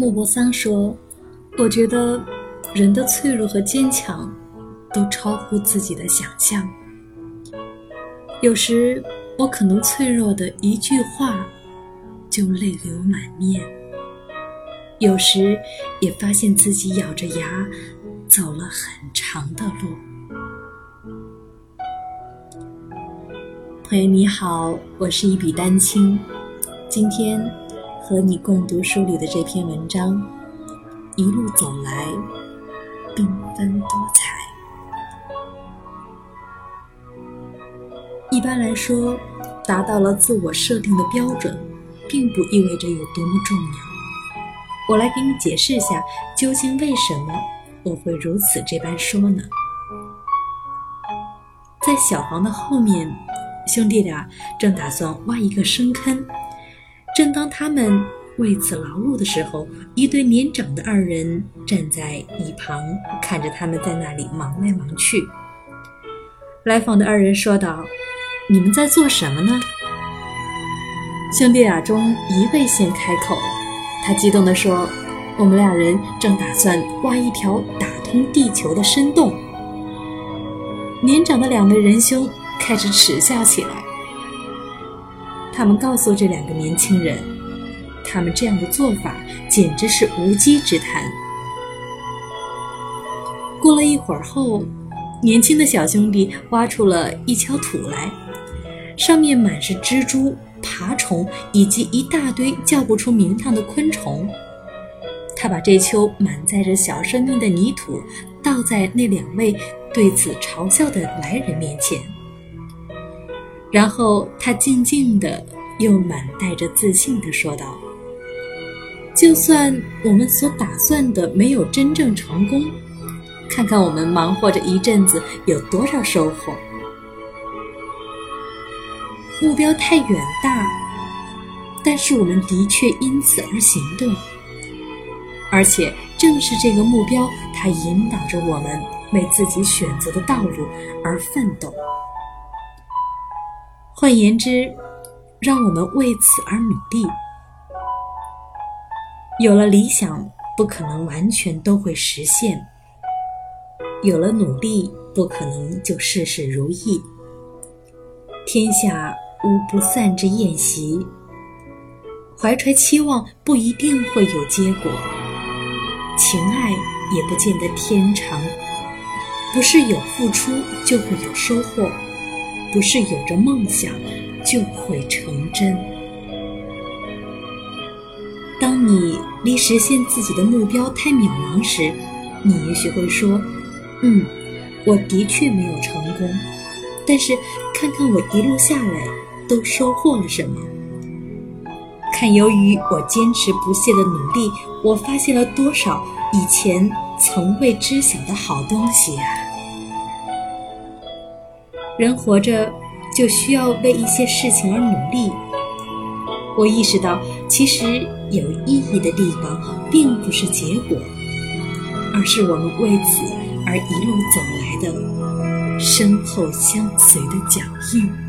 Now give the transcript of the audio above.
莫泊桑说：“我觉得人的脆弱和坚强都超乎自己的想象。有时我可能脆弱的一句话就泪流满面，有时也发现自己咬着牙走了很长的路。”朋友你好，我是一笔丹青，今天。和你共读书里的这篇文章，一路走来，缤纷多彩。一般来说，达到了自我设定的标准，并不意味着有多么重要。我来给你解释一下，究竟为什么我会如此这般说呢？在小房的后面，兄弟俩正打算挖一个深坑。正当他们为此劳碌的时候，一对年长的二人站在一旁，看着他们在那里忙来忙去。来访的二人说道：“你们在做什么呢？”兄弟俩中一位先开口，他激动地说：“我们俩人正打算挖一条打通地球的深洞。”年长的两位仁兄开始耻笑起来。他们告诉这两个年轻人，他们这样的做法简直是无稽之谈。过了一会儿后，年轻的小兄弟挖出了一锹土来，上面满是蜘蛛、爬虫以及一大堆叫不出名堂的昆虫。他把这丘满载着小生命的泥土倒在那两位对此嘲笑的来人面前。然后他静静的，又满带着自信的说道：“就算我们所打算的没有真正成功，看看我们忙活着一阵子有多少收获。目标太远大，但是我们的确因此而行动，而且正是这个目标，它引导着我们为自己选择的道路而奋斗。”换言之，让我们为此而努力。有了理想，不可能完全都会实现；有了努力，不可能就事事如意。天下无不散之宴席，怀揣期望不一定会有结果，情爱也不见得天长，不是有付出就会有收获。不是有着梦想就会成真。当你离实现自己的目标太渺茫时，你也许会说：“嗯，我的确没有成功，但是看看我一路下来都收获了什么？看由于我坚持不懈的努力，我发现了多少以前从未知晓的好东西呀！”人活着就需要为一些事情而努力。我意识到，其实有意义的地方并不是结果，而是我们为此而一路走来的身后相随的脚印。